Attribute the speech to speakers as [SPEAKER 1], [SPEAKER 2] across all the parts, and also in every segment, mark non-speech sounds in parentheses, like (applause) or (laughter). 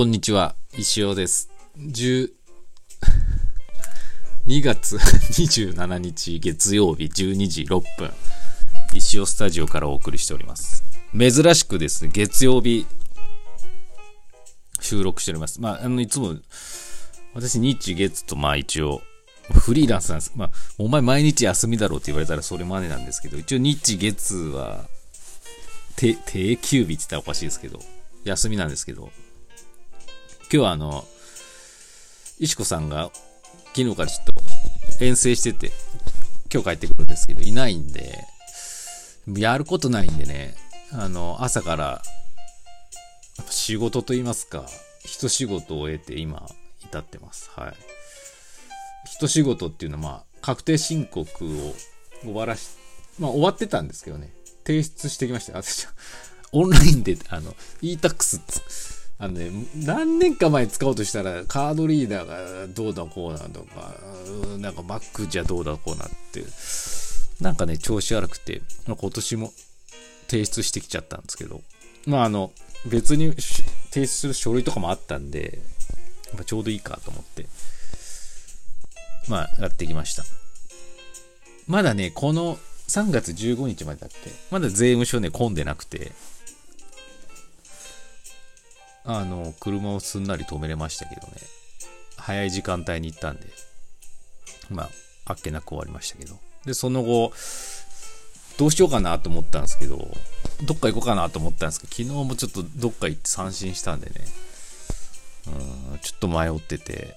[SPEAKER 1] こんにちは、石尾です。10 2 (laughs) 月 (laughs) 27日月曜日12時6分、石尾スタジオからお送りしております。珍しくですね、月曜日収録しております。まあ、あの、いつも、私日月とまあ一応、フリーランスなんです。まあ、お前毎日休みだろうって言われたらそれまでなんですけど、一応日月は、定休日って言ったらおかしいですけど、休みなんですけど、今日はあの、石子さんが昨日からちょっと遠征してて、今日帰ってくるんですけど、いないんで、やることないんでね、あの、朝から、仕事と言いますか、一仕事を終えて今、至ってます。はい。一仕事っていうのは、まあ、確定申告を終わらし、まあ、終わってたんですけどね、提出してきました。私、オンラインで、あの、e-tax あのね、何年か前使おうとしたら、カードリーダーがどうだこうだとか、なんか Mac じゃどうだこうなって、なんかね、調子悪くて、ま今年も提出してきちゃったんですけど、まああの、別に提出する書類とかもあったんで、まあちょうどいいかと思って、まあやってきました。まだね、この3月15日までだっけ？まだ税務署ね、混んでなくて、あの、車をすんなり止めれましたけどね。早い時間帯に行ったんで、まあ、あっけなく終わりましたけど。で、その後、どうしようかなと思ったんですけど、どっか行こうかなと思ったんですけど、昨日もちょっとどっか行って三振したんでね、うん、ちょっと迷ってて、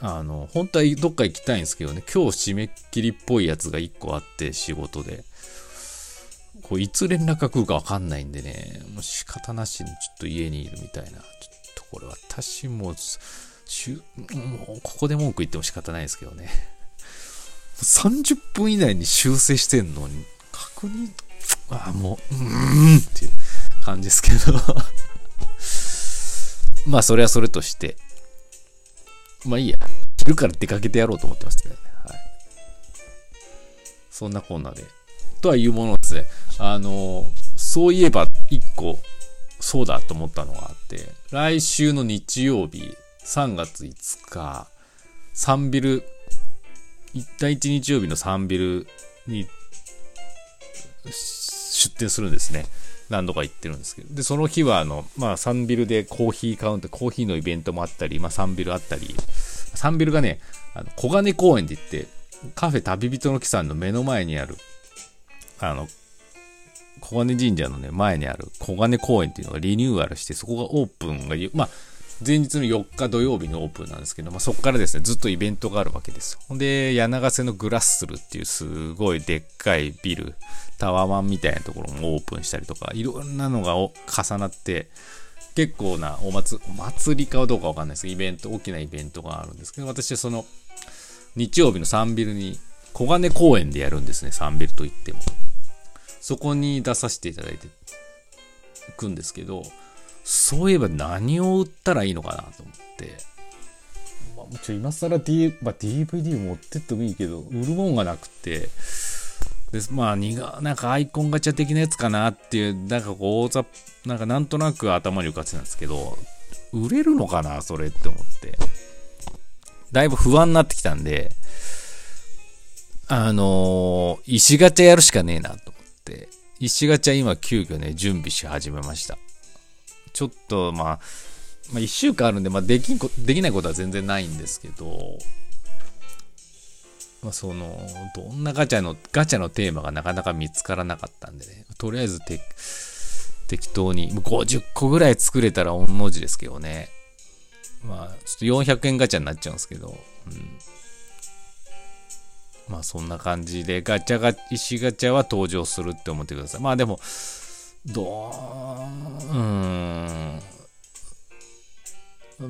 [SPEAKER 1] あの、本当はどっか行きたいんですけどね、今日締め切りっぽいやつが1個あって、仕事で。こういつ連絡が来るかわかんないんでね、もう仕方なしにちょっと家にいるみたいな。ちょっとこれ私も、もうここで文句言っても仕方ないですけどね。30分以内に修正してんのに、確認、あ、もう、うーんっていう感じですけど。(laughs) まあ、それはそれとして。まあいいや。昼から出かけてやろうと思ってますけどね。はい。そんなこんなで。とはいうものですね。あの、そういえば一個、そうだと思ったのがあって、来週の日曜日、3月5日、サンビル、第一日曜日のサンビルに出店するんですね。何度か行ってるんですけど。で、その日は、あの、まあ、サンビルでコーヒーカウント、コーヒーのイベントもあったり、まあ、サンビルあったり、サンビルがね、あの、小金公園で行って、カフェ旅人の木さんの目の前にある、あの、小金神社のね、前にある小金公園っていうのがリニューアルして、そこがオープンが、まあ、前日の4日土曜日のオープンなんですけど、まあ、そこからですね、ずっとイベントがあるわけです。ほんで、柳瀬のグラッスルっていうすごいでっかいビル、タワマンみたいなところもオープンしたりとか、いろんなのが重なって、結構なお祭祭りかどうかわかんないですけど、イベント、大きなイベントがあるんですけど、私はその、日曜日のサンビルに、小金公園でやるんですね、サンビルといっても。そこに出させていただいていくんですけど、そういえば何を売ったらいいのかなと思って、まあ、もちろん今更、D まあ、DVD 持ってってもいいけど、売るもんがなくて、でまあ、にがなんかアイコンガチャ的なやつかなっていう、なんかこう、大雑なんかなんとなく頭に浮かってたんですけど、売れるのかな、それって思って。だいぶ不安になってきたんで、あのー石ガチャやるしかねえなと石ガチャ今急遽ね、準備し始めました。ちょっと、まあ、まあ、1週間あるんで、まあ、できんこ、できないことは全然ないんですけど、まあ、その、どんなガチャの、ガチャのテーマがなかなか見つからなかったんでね、とりあえずて適当に、50個ぐらい作れたら御の字ですけどね。まあ、ちょっと400円ガチャになっちゃうんですけど、うん。まあ、そんな感じで、ガチャが、石ガチャは登場するって思ってください。まあ、でも、どう、うーん。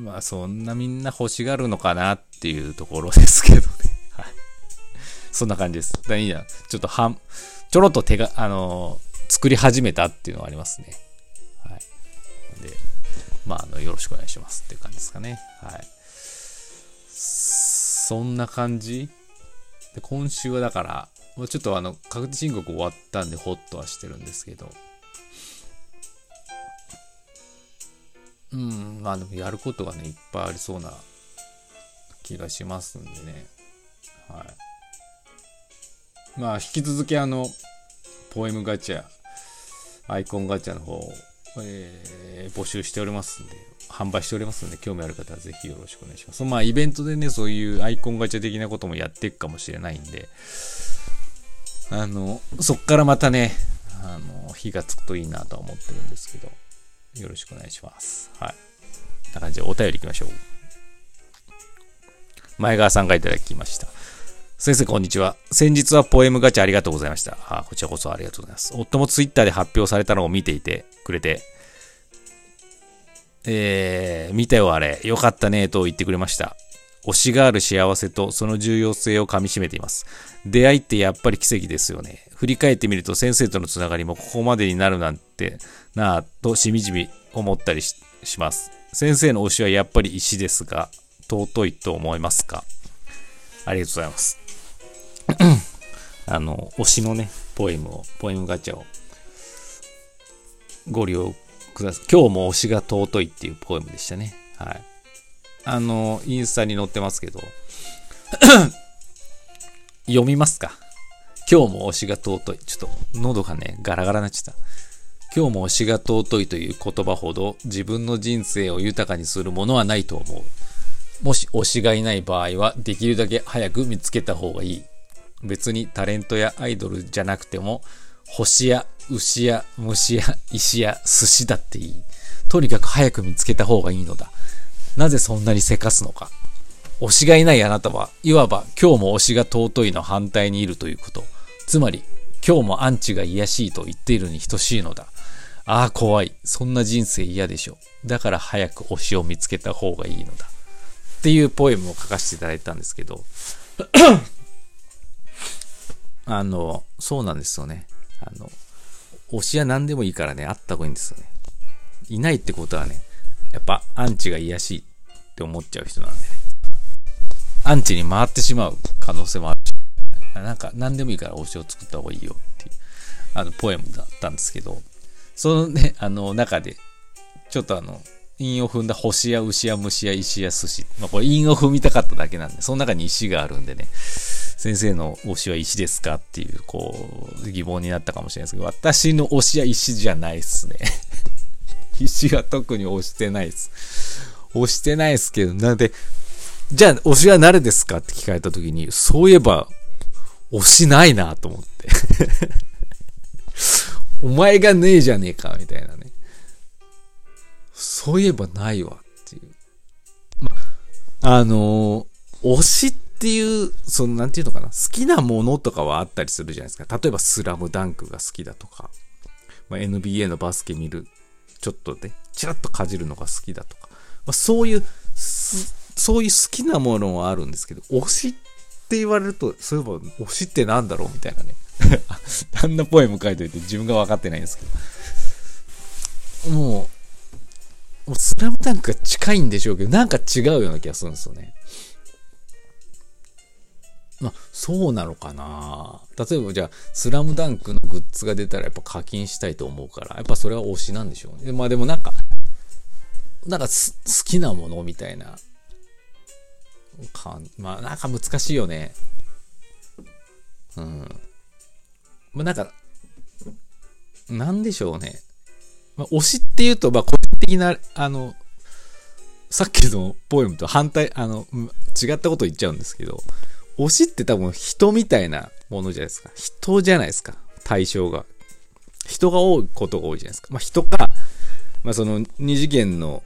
[SPEAKER 1] まあ、そんなみんな欲しがるのかなっていうところですけどね。(laughs) はい。そんな感じです。だいいや、ちょっと半、ちょろっと手が、あのー作り始めたっていうのはありますね。はい。で、まあ、あの、よろしくお願いしますっていう感じですかね。はい。そんな感じで、今週はだから、もうちょっとあの、確定申告終わったんで、ホッとはしてるんですけど、うん、まあでもやることがね、いっぱいありそうな気がしますんでね。はい。まあ、引き続きあの、ポエムガチャ、アイコンガチャの方、えー募集しておりますんで、販売しておりますんで、興味ある方はぜひよろしくお願いします。まあ、イベントでね、そういうアイコンガチャ的なこともやっていくかもしれないんで、あの、そっからまたね、あの、火がつくといいなとは思ってるんですけど、よろしくお願いします。はい。こんな感じでお便り行きましょう。前川さんがいただきました。先生、こんにちは。先日はポエムガチャありがとうございました。あこちらこそありがとうございます。夫もツイッターで発表されたのを見ていてくれて、えー、見たよあれ、よかったねと言ってくれました。推しがある幸せとその重要性をかみしめています。出会いってやっぱり奇跡ですよね。振り返ってみると先生とのつながりもここまでになるなんてなぁとしみじみ思ったりします。先生の推しはやっぱり石ですが、尊いと思いますか？ありがとうございます。あの、推しのね、ポエムを、ポエムガチャをご利用ください。今日も推しが尊いっていうポエムでしたね。はい。あの、インスタに載ってますけど、(coughs) 読みますか？今日も推しが尊い。ちょっと喉がね、ガラガラになっちゃった。今日も推しが尊いという言葉ほど自分の人生を豊かにするものはないと思う。もし推しがいない場合はできるだけ早く見つけた方がいい。別にタレントやアイドルじゃなくても星や牛や虫や石や寿司だっていい。とにかく早く見つけた方がいいのだ。なぜそんなにせかすのか。推しがいないあなたは、いわば今日も推しが尊いの反対にいるということ。つまり、今日もアンチが癒やしいと言っているに等しいのだ。ああ、怖い。そんな人生嫌でしょ。だから早く推しを見つけた方がいいのだ。っていうポエムを書かせていただいたんですけど、(clears throat) あの、そうなんですよね。あの、推しは何でもいいからね、あった方がいいんですよね。いないってことはね、やっぱアンチが癒やしいって思っちゃう人なんでね。アンチに回ってしまう可能性もあるし、なんか何でもいいから推しを作った方がいいよっていう、あの、ポエムだったんですけど、そのね、あの、中で、ちょっとあの、韻を踏んだ星や牛や虫や石や寿司。まあこれ韻を踏みたかっただけなんで、その中に石があるんでね、先生の推しは石ですか？っていう、こう、疑問になったかもしれないですけど、私の推しは石じゃないっすね。(laughs) 石は特に推してないです。推してないですけど、なんで、じゃあ推しは誰ですか？って聞かれた時に、そういえば、推しないなと思って。(laughs) お前がねえじゃねえか、みたいなね。そういえばないわっていう。ま、あのー推しっっていう、その、なんていうのかな、好きなものとかはあったりするじゃないですか。例えば、スラムダンクが好きだとか、まあ、NBA のバスケ見る、ちょっとね、ちらっとかじるのが好きだとか、まあ、そういう、そういう好きなものはあるんですけど、推しって言われると、そういえば、推しってなんだろうみたいなね。(laughs) あんなポエム書いといて自分が分かってないんですけど。もう、もうスラムダンクが近いんでしょうけど、なんか違うような気がするんですよね。まあ、そうなのかな例えばじゃあ、スラムダンクのグッズが出たらやっぱ課金したいと思うから、やっぱそれは推しなんでしょうね。まあでもなんか、なんか好きなものみたいなかまあなんか難しいよね。うん。まあなんか、なんでしょうね。まあ、推しっていうと、まあ個人的な、あの、さっきのポエムと反対、あの、違ったこと言っちゃうんですけど、推しって多分人みたいなものじゃないですか。人じゃないですか。対象が。人が多いことが多いじゃないですか。まあ人か、まあその二次元の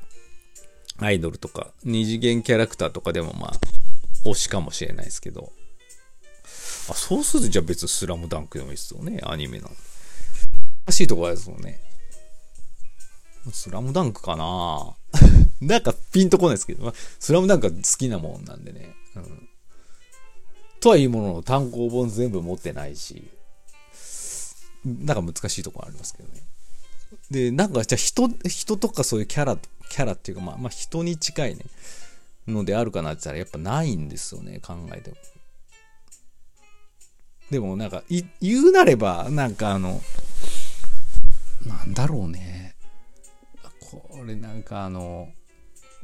[SPEAKER 1] アイドルとか、二次元キャラクターとかでもまあ、推しかもしれないですけど。あ、そうするとじゃあ別にスラムダンクでもいいですよね。アニメなんで。難しいところですもんね。スラムダンクかな (laughs) なんかピンとこないですけど、まあ、スラムダンクは好きなもんなんでね。うん。とはいうものの単行本全部持ってないし、なんか難しいところありますけどね。で、なんかじゃあ人、人とかそういうキャラ、キャラっていうかまあ、まあ人に近いね、のであるかなって言ったらやっぱないんですよね、考えても。でもなんか、い言うなれば、なんかあの、なんだろうね。これなんかあの、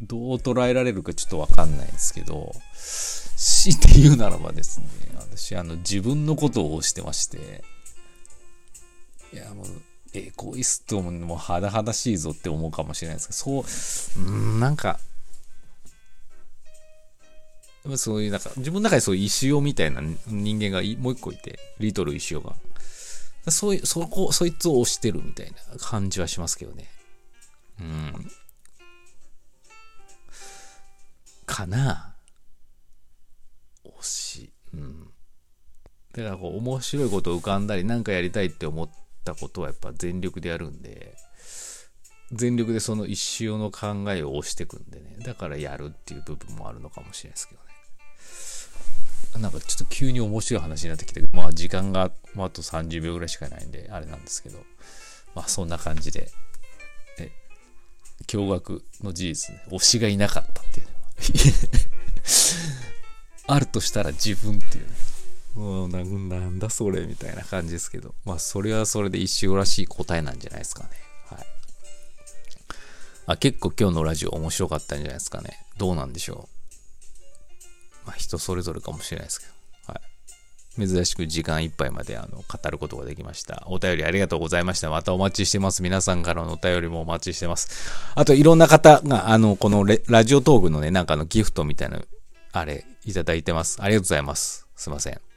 [SPEAKER 1] どう捉えられるかちょっとわかんないんですけど、強いて言うならばですね、私あの自分のことを推してまして、いやもう、エゴイストももう肌々しいぞって思うかもしれないですけど、そう、うん、なんか、そういう、なんか、自分の中でそういう石尾みたいな人間がもう一個いて、リトル石尾が。そういう、そこ、そいつを押してるみたいな感じはしますけどね。うん。かな推し。うん。だからこう、面白いこと浮かんだり、なんかやりたいって思ったことはやっぱ全力でやるんで、全力でその一生の考えを押してくんでね。だからやるっていう部分もあるのかもしれないですけどね。なんかちょっと急に面白い話になってきて、まあ時間が、まあ、あと30秒ぐらいしかないんで、あれなんですけど、まあそんな感じで、え、驚愕の事実ね、推しがいなかったっていう。(laughs) あるとしたら自分っていうね。もうなんだそれみたいな感じですけど、まあそれはそれで一生らしい答えなんじゃないですかね。はい。あ、結構今日のラジオ面白かったんじゃないですかね。どうなんでしょう。まあ、人それぞれかもしれないですけど、珍しく時間いっぱいまであの語ることができました。お便りありがとうございました。またお待ちしてます。皆さんからのお便りもお待ちしてます。あと、いろんな方が、あの、このラジオトークのね、なんかのギフトみたいな、あれ、いただいてます。ありがとうございます。すいません。